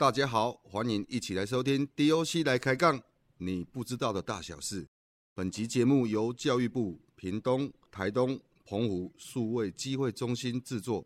大家好，欢迎一起来收听 DOC 来开杠，你不知道的大小事。本集节目由教育部屏东、台东、澎湖数位机会中心制作。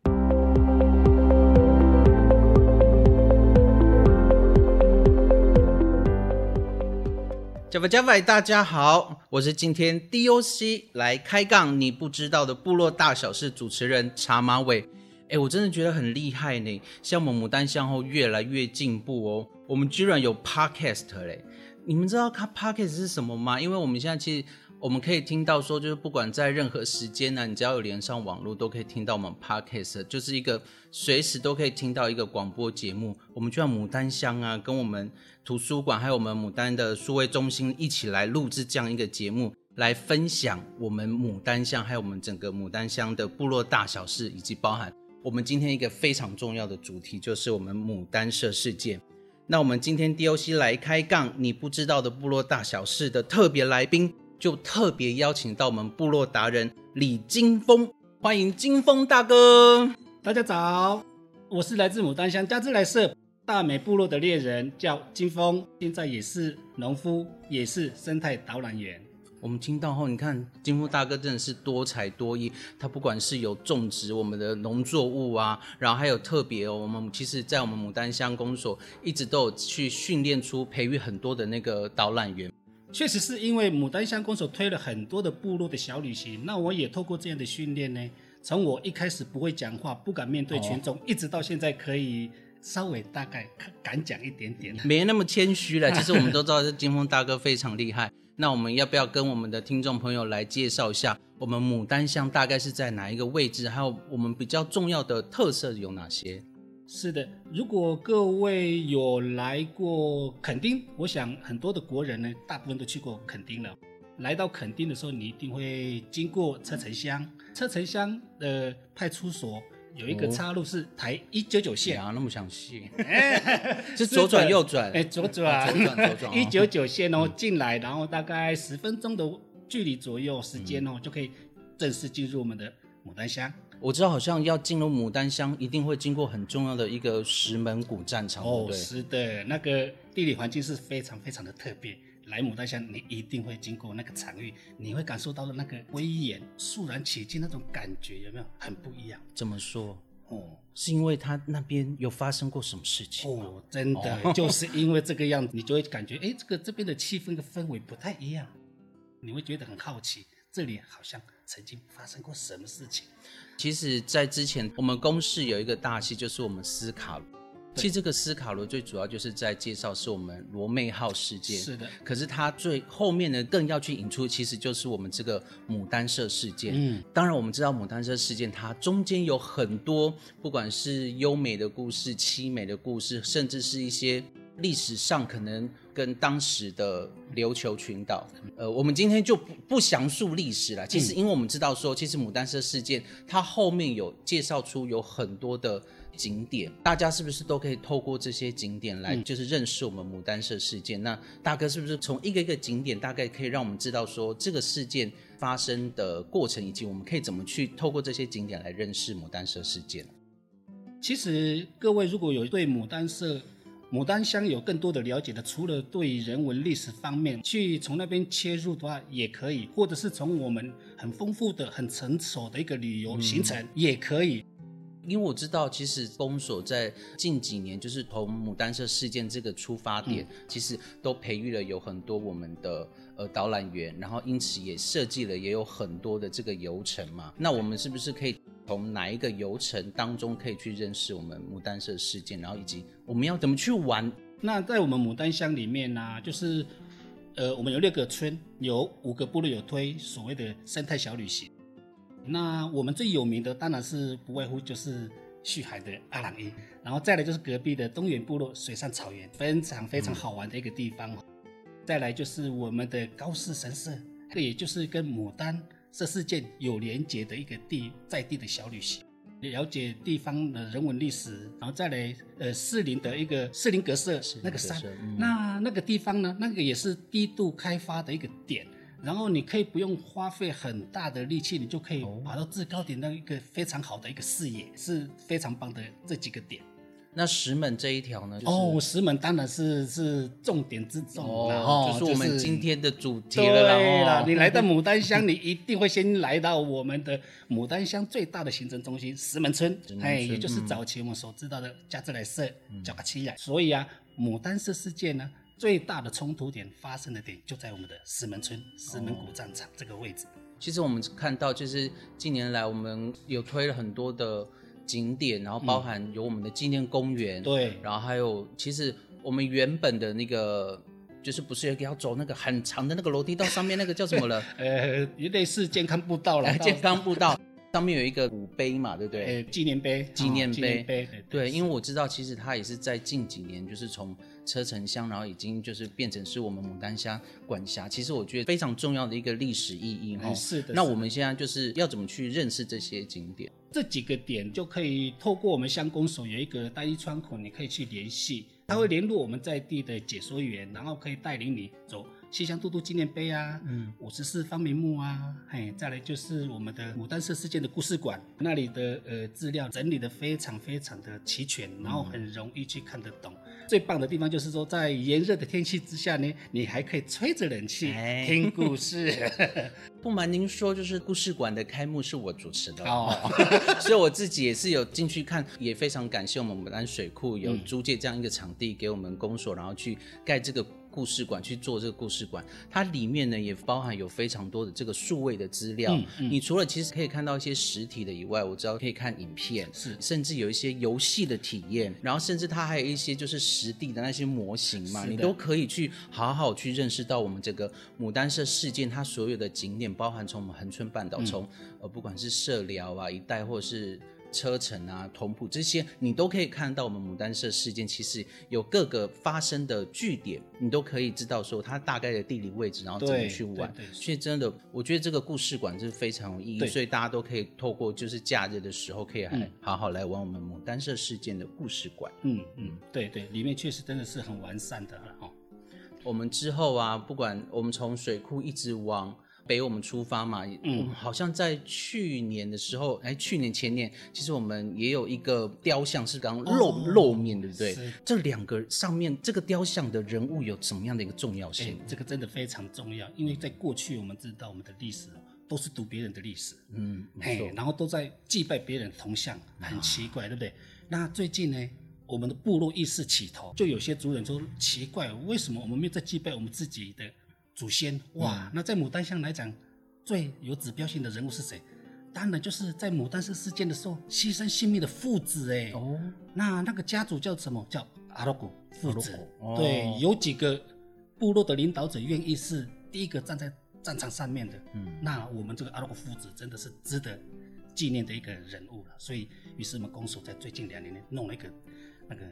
加菲加菲，大家好，我是今天 DOC 来开杠你不知道的部落大小事主持人茶马尾。哎，我真的觉得很厉害呢，像我们牡丹香后越来越进步哦，我们居然有 Podcast 嘞！你们知道它 Podcast 是什么吗？因为我们现在其实我们可以听到说，就是不管在任何时间呢，你只要有连上网络，都可以听到我们 Podcast，就是一个随时都可以听到一个广播节目。我们就像牡丹香啊，跟我们图书馆还有我们牡丹的数位中心一起来录制这样一个节目，来分享我们牡丹香还有我们整个牡丹香的部落大小事，以及包含。我们今天一个非常重要的主题就是我们牡丹社事件。那我们今天 DOC 来开杠，你不知道的部落大小事的特别来宾，就特别邀请到我们部落达人李金峰，欢迎金峰大哥。大家早，我是来自牡丹乡加之来社大美部落的猎人，叫金峰，现在也是农夫，也是生态导览员。我们听到后，你看金富大哥真的是多才多艺。他不管是有种植我们的农作物啊，然后还有特别哦，我们其实，在我们牡丹乡公所一直都有去训练出、培育很多的那个导览员。确实是因为牡丹乡公所推了很多的部落的小旅行，那我也透过这样的训练呢，从我一开始不会讲话、不敢面对群众，一直到现在可以稍微大概敢讲一点点，没那么谦虚了。其实我们都知道，这金峰大哥非常厉害。那我们要不要跟我们的听众朋友来介绍一下，我们牡丹乡大概是在哪一个位置？还有我们比较重要的特色有哪些？是的，如果各位有来过垦丁，我想很多的国人呢，大部分都去过垦丁了。来到垦丁的时候，你一定会经过车城乡，车城乡的派出所。有一个岔路是台一九九线。啊，那么详细，是左转右转，哎，左转，左转，左转，一九九线哦，进来，然后大概十分钟的距离左右时间哦，就可以正式进入我们的牡丹乡。我知道，好像要进入牡丹乡，一定会经过很重要的一个石门古战场，哦，是的，那个地理环境是非常非常的特别。来牡丹乡，你一定会经过那个场域，你会感受到的那个威严、肃然起敬那种感觉，有没有很不一样？怎么说？哦，是因为他那边有发生过什么事情？哦，真的 就是因为这个样子，你就会感觉，哎，这个这边的气氛的氛围不太一样，你会觉得很好奇，这里好像曾经发生过什么事情。其实，在之前我们公视有一个大戏，就是我们斯卡。其实这个斯卡罗最主要就是在介绍是我们罗妹号事件，是的。可是它最后面呢，更要去引出，其实就是我们这个牡丹社事件。嗯，当然我们知道牡丹社事件，它中间有很多，不管是优美的故事、凄美的故事，甚至是一些历史上可能跟当时的琉球群岛。呃，我们今天就不不详述历史了。其实，因为我们知道说，其实牡丹社事件它后面有介绍出有很多的。景点，大家是不是都可以透过这些景点来，就是认识我们牡丹社事件？那大哥是不是从一个一个景点，大概可以让我们知道说这个事件发生的过程，以及我们可以怎么去透过这些景点来认识牡丹社事件？其实各位如果有对牡丹社、牡丹乡有更多的了解的，除了对人文历史方面去从那边切入的话，也可以，或者是从我们很丰富的、很成熟的一个旅游行程也可以。因为我知道，其实公所在近几年，就是从牡丹社事件这个出发点，其实都培育了有很多我们的呃导览员，然后因此也设计了也有很多的这个游程嘛。那我们是不是可以从哪一个游程当中可以去认识我们牡丹社事件，然后以及我们要怎么去玩？那在我们牡丹乡里面呢，就是呃，我们有六个村，有五个部落有推所谓的生态小旅行。那我们最有名的当然是不外乎就是旭海的阿朗伊，然后再来就是隔壁的东源部落水上草原，非常非常好玩的一个地方。再来就是我们的高士神社，这也就是跟牡丹这事件有连结的一个地在地的小旅行，了解地方的人文历史。然后再来呃士林的一个士林阁社那个山，那那个地方呢，那个也是低度开发的一个点。然后你可以不用花费很大的力气，你就可以爬到制高点，那一个非常好的一个视野，是非常棒的这几个点。那石门这一条呢？就是、哦，石门当然是是重点之重了哦，就是我们今天的主题了啦。对哦你来到 牡丹乡，你一定会先来到我们的牡丹乡最大的行政中心石门村哎，也就是早期我们所知道的加兹莱社、角卡七亚。所以啊，牡丹社事件呢，最大的冲突点发生的点就在我们的石门村石门古战场这个位置。其实我们看到，就是近年来我们有推了很多的景点，然后包含有我们的纪念公园，对然后还有其实我们原本的那个。就是不是要走那个很长的那个楼梯到上面那个叫什么了？呃，类似健康步道了，到 健康步道上面有一个古碑嘛，对不对？呃纪念碑，纪念碑哦念碑，对，因为我知道，其实它也是在近几年，就是从车城乡，然后已经就是变成是我们牡丹乡管辖。其实我觉得非常重要的一个历史意义哈。哎是的那我们现在就是要怎么去认识这些景点？这几个点就可以透过我们乡公所有一个单一窗口，你可以去联系，他会联络我们在地的解说员，然后可以带领你走西乡都督纪念碑啊，嗯，五十四方明墓啊，嘿，再来就是我们的牡丹社事件的故事馆，那里的呃资料整理的非常非常的齐全，然后很容易去看得懂。最棒的地方就是说，在炎热的天气之下呢，你还可以吹着冷气、哎听故事。不瞒您说，就是故事馆的开幕是我主持的。哦，所以我自己也是有进去看，也非常感谢我们牡丹水库有租借这样一个场地给我们公所，然后去盖这个故事馆，去做这个故事馆。它里面呢也包含有非常多的这个数位的资料。你除了其实可以看到一些实体的以外，我知道可以看影片，是甚至有一些游戏的体验，然后甚至它还有一些就是实地的那些模型嘛，你都可以去好好去认识到我们这个牡丹社事件它所有的景点，包含从我们恒春半岛，从、呃不管是社寮啊一带，或者是车城啊、同埔这些，你都可以看到我们牡丹社事件其实有各个发生的据点，你都可以知道说它大概的地理位置，然后怎么去玩所以真的，我觉得这个故事馆是非常有意义，所以大家都可以透过就是假日的时候，可以来好好来玩我们牡丹社事件的故事馆。嗯嗯，对对，里面确实真的是很完善的哦。我们之后啊，不管我们从水库一直往北我们出发嘛，嗯，好像在去年的时候，哎，去年前年，其实我们也有一个雕像是刚露、露面，对不对？这两个上面这个雕像的人物有什么样的一个重要哎性？，这个真的非常重要，因为在过去我们知道我们的历史哦都是读别人的历史，嗯，没嘿错，，然后都在祭拜别人的铜像，很奇怪，对不对？那最近呢，我们的部落意识起头，就有些族人说奇怪，为什么我们没有在祭拜我们自己的祖先？哇，那在牡丹乡来讲，最有指标性的人物是谁？当然就是在牡丹社事件的时候牺牲性命的父子哎。哦，那那个家族叫什么？叫阿罗古父子哦。对哦，有几个部落的领导者愿意是第一个站在战场上面的。嗯，那我们这个阿罗古父子真的是值得纪念的一个人物了。所以，于是我们公所在最近两年呢，弄了一个那个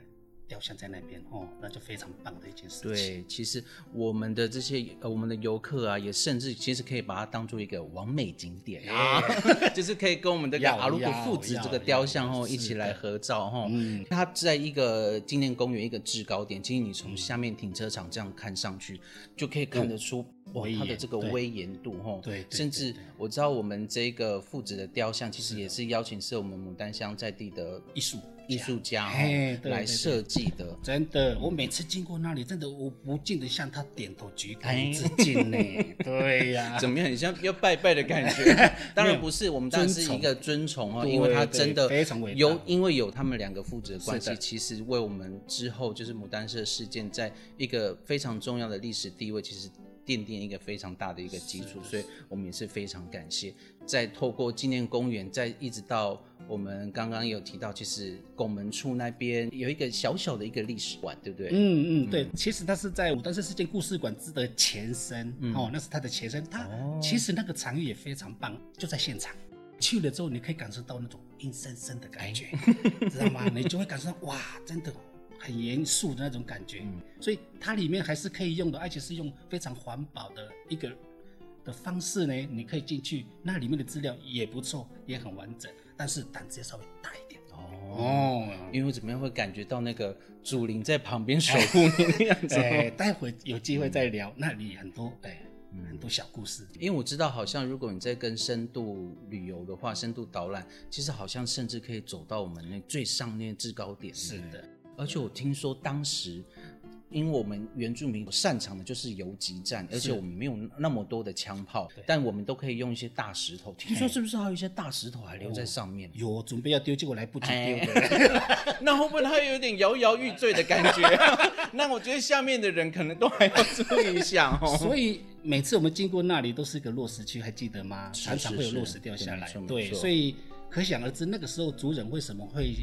雕像在那边哦，那就非常棒的一件事情。对，其实我们的这些呃，我们的游客啊，也甚至其实可以把它当做一个完美景点啊，就是可以跟我们这个要阿鲁古父子这个雕像哦一起来合照哈。嗯它在一个纪念公园一个制高点，其实你从下面停车场这样看上去，就可以看得出哇它的这个威严度哈。对对甚至我知道我们这个父子的雕像，其实也是邀请是我们牡丹乡在地的艺术艺术家来设计的。真的，我每次经过那里，真的我不禁的向他点头鞠哎躬致敬呢。对呀、怎么样？很像要拜拜的感觉。当然不是，我们当然是一个尊崇哦，因为他真的非常伟大有，因为有他们两个父子的关系，其实为我们之后就是牡丹社事件，在一个非常重要的历史地位，其实。奠定一个非常大的一个基础，所以我们也是非常感谢。在透过纪念公园，在一直到我们刚刚有提到，其实拱门处那边有一个小小的一个历史馆，对不对？嗯嗯，对，其实它是在武当山事件故事馆之的前身、嗯哦，那是它的前身。它、哦其实那个场域也非常棒，就在现场。去了之后，你可以感受到那种阴森森的感觉，哎 知道吗？你就会感受到哇，真的很严肃的那种感觉。嗯所以它里面还是可以用的，而且是用非常环保的一个的方式呢，你可以进去，那里面的资料也不错，也很完整，但是胆子要稍微大一点。哦，哦，因为怎么样会感觉到那个祖灵在旁边守护你那样子 待会有机会再聊，那里很多哎，很多小故事。因为我知道，好像如果你在跟深度旅游的话，深度导览，其实好像甚至可以走到我们那最上面制高点。是的，而且我听说当时。因为我们原住民擅长的就是游击战，而且我们没有那么多的枪炮，但我们都可以用一些大石头。听说是不是还有一些大石头还留在上面？有准备要丢，结果来不及丢。那会不会它有点摇摇欲坠的感觉？那我觉得下面的人可能都还要注意一下哦。所以每次我们经过那里都是一个落石区，还记得吗？常常会有落石掉下来对所以可想而知，那个时候族人为什么会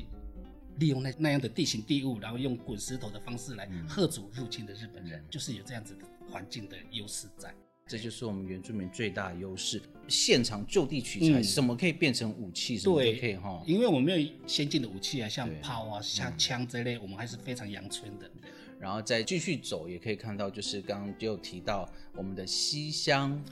利用那那样的地形地物，然后用滚石头的方式来嗯吓阻入侵的日本人，就是有这样子的环境的优势在。这就是我们原住民最大的优势，现场就地取材，嗯什么可以变成武器，什么都可以哈。因为我们没有先进的武器啊，像炮啊、像枪这类，我们还是非常阳春的。然后再继续走，也可以看到，就是刚刚就提到我们的西乡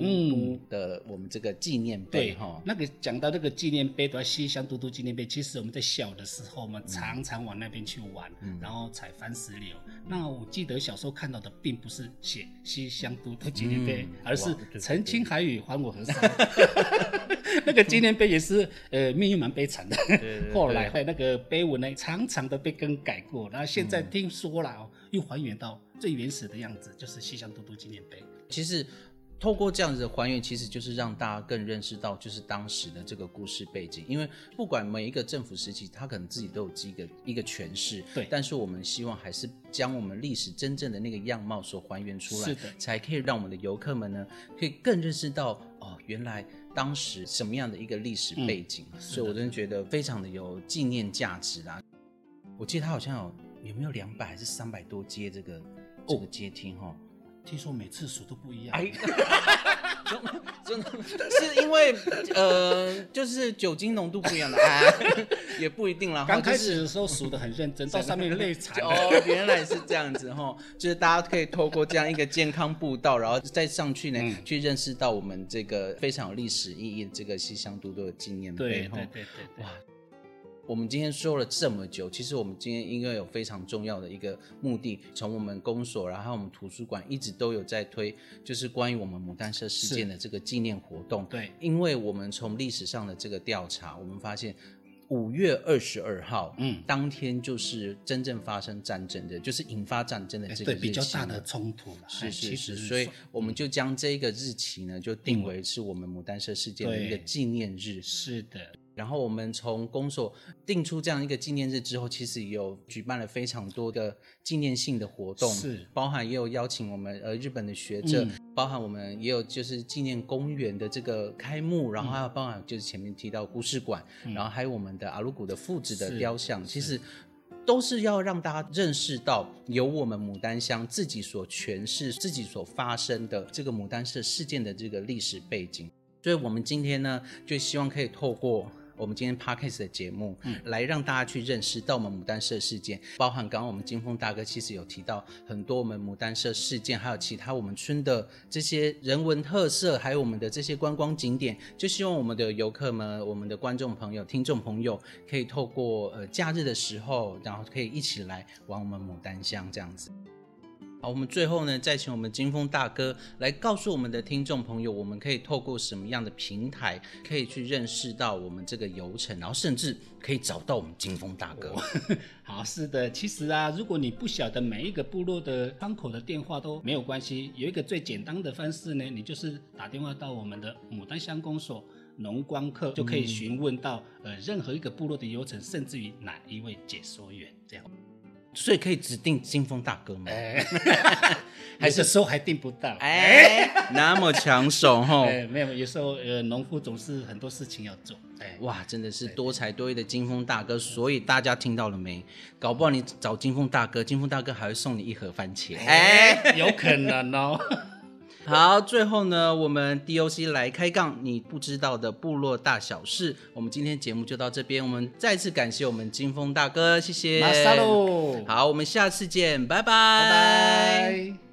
都督的我们这个纪念碑对哈。那个讲到这个纪念碑，对吧？西乡都督纪念碑，其实我们在小的时候，我们常常往那边去玩，嗯然后采番石榴。那我记得小时候看到的，并不是写西乡都督纪念碑，嗯而是澄清海语还我河山。那个纪念碑也是，呃，命运蛮悲惨的。对对后来那个碑文呢，常常的被更改过，然后现嗯在听说了哦，又还原到最原始的样子，就是西乡都督纪念碑。其实透过这样子的还原，其实就是让大家更认识到，就是当时的这个故事背景。因为不管每一个政府时期，他可能自己都有一个一个诠释，对但是我们希望还是将我们历史真正的那个样貌所还原出来，是的才可以让我们的游客们呢，可以更认识到哦，原来。当时什么样的一个历史背景，嗯所以我真的觉得非常的有纪念价值啦。我记得他好像有有没有两百还是三百多阶这个这个阶梯哈，听说每次数都不一样。哎，真的是因为呃，就是酒精浓度不一样的，哎，也不一定啦。刚开始的时候数的很认真，到上面累惨了。哦，原来是这样子哈，就是大家可以透过这样一个健康步道，然后再上去呢，嗯去认识到我们这个非常有历史意义的这个西乡都督的纪念碑对对。对对对哇，我们今天说了这么久，其实我们今天应该有非常重要的一个目的，从我们公所，然后我们图书馆一直都有在推，就是关于我们牡丹社事件的这个纪念活动。对因为我们从历史上的这个调查，我们发现。五月二十二号，嗯当天就是真正发生战争的，就是引发战争的这个比较大的冲突了。是是所以我们就将这个日期呢，就定为是我们牡丹社事件的一个纪念日。是的，然后我们从公所定出这样一个纪念日之后，其实也有举办了非常多的纪念性的活动，是包含也有邀请我们呃日本的学者，嗯包含我们也有就是纪念公园的这个开幕，然后嗯还有包含就是前面提到故事馆，然后还有我们的阿鲁古的父子的雕像，其实。都是要让大家认识到，由我们牡丹乡自己所诠释、自己所发生的这个牡丹社事件的这个历史背景。所以，我们今天呢，就希望可以透过我们今天 podcast 的节目，嗯，来让大家去认识到我们牡丹社事件，包含刚刚我们金峰大哥其实有提到很多我们牡丹社事件，还有其他我们村的这些人文特色，还有我们的这些观光景点，就希望我们的游客们、我们的观众朋友、听众朋友，可以透过呃假日的时候，然后可以一起来玩我们牡丹乡这样子。好，我们最后呢，再请我们金峰大哥来告诉我们的听众朋友，我们可以透过什么样的平台，可以去认识到我们这个游程，然后甚至可以找到我们金峰大哥。好，是的，其实啊，如果你不晓得每一个部落的窗口的电话都没有关系，有一个最简单的方式呢，你就是打电话到我们的牡丹乡公所农光课，就可以询问到、呃任何一个部落的流程，甚至于哪一位解说员这样。所以可以指定金峰大哥吗？哎，还是有的时候还定不到。哎，那么抢手哈！哎，没有，有时候呃，农夫总是很多事情要做。哎，哇，真的是多才多艺的金峰大哥，所以大家听到了没？搞不好你找金峰大哥，金峰大哥还会送你一盒番茄。哎，有可能哦。好，最后呢，我们 DOC 来开杠，你不知道的部落大小事。我们今天节目就到这边，我们再次感谢我们金峰大哥，谢谢。马萨喽，好，我们下次见，拜拜。拜拜。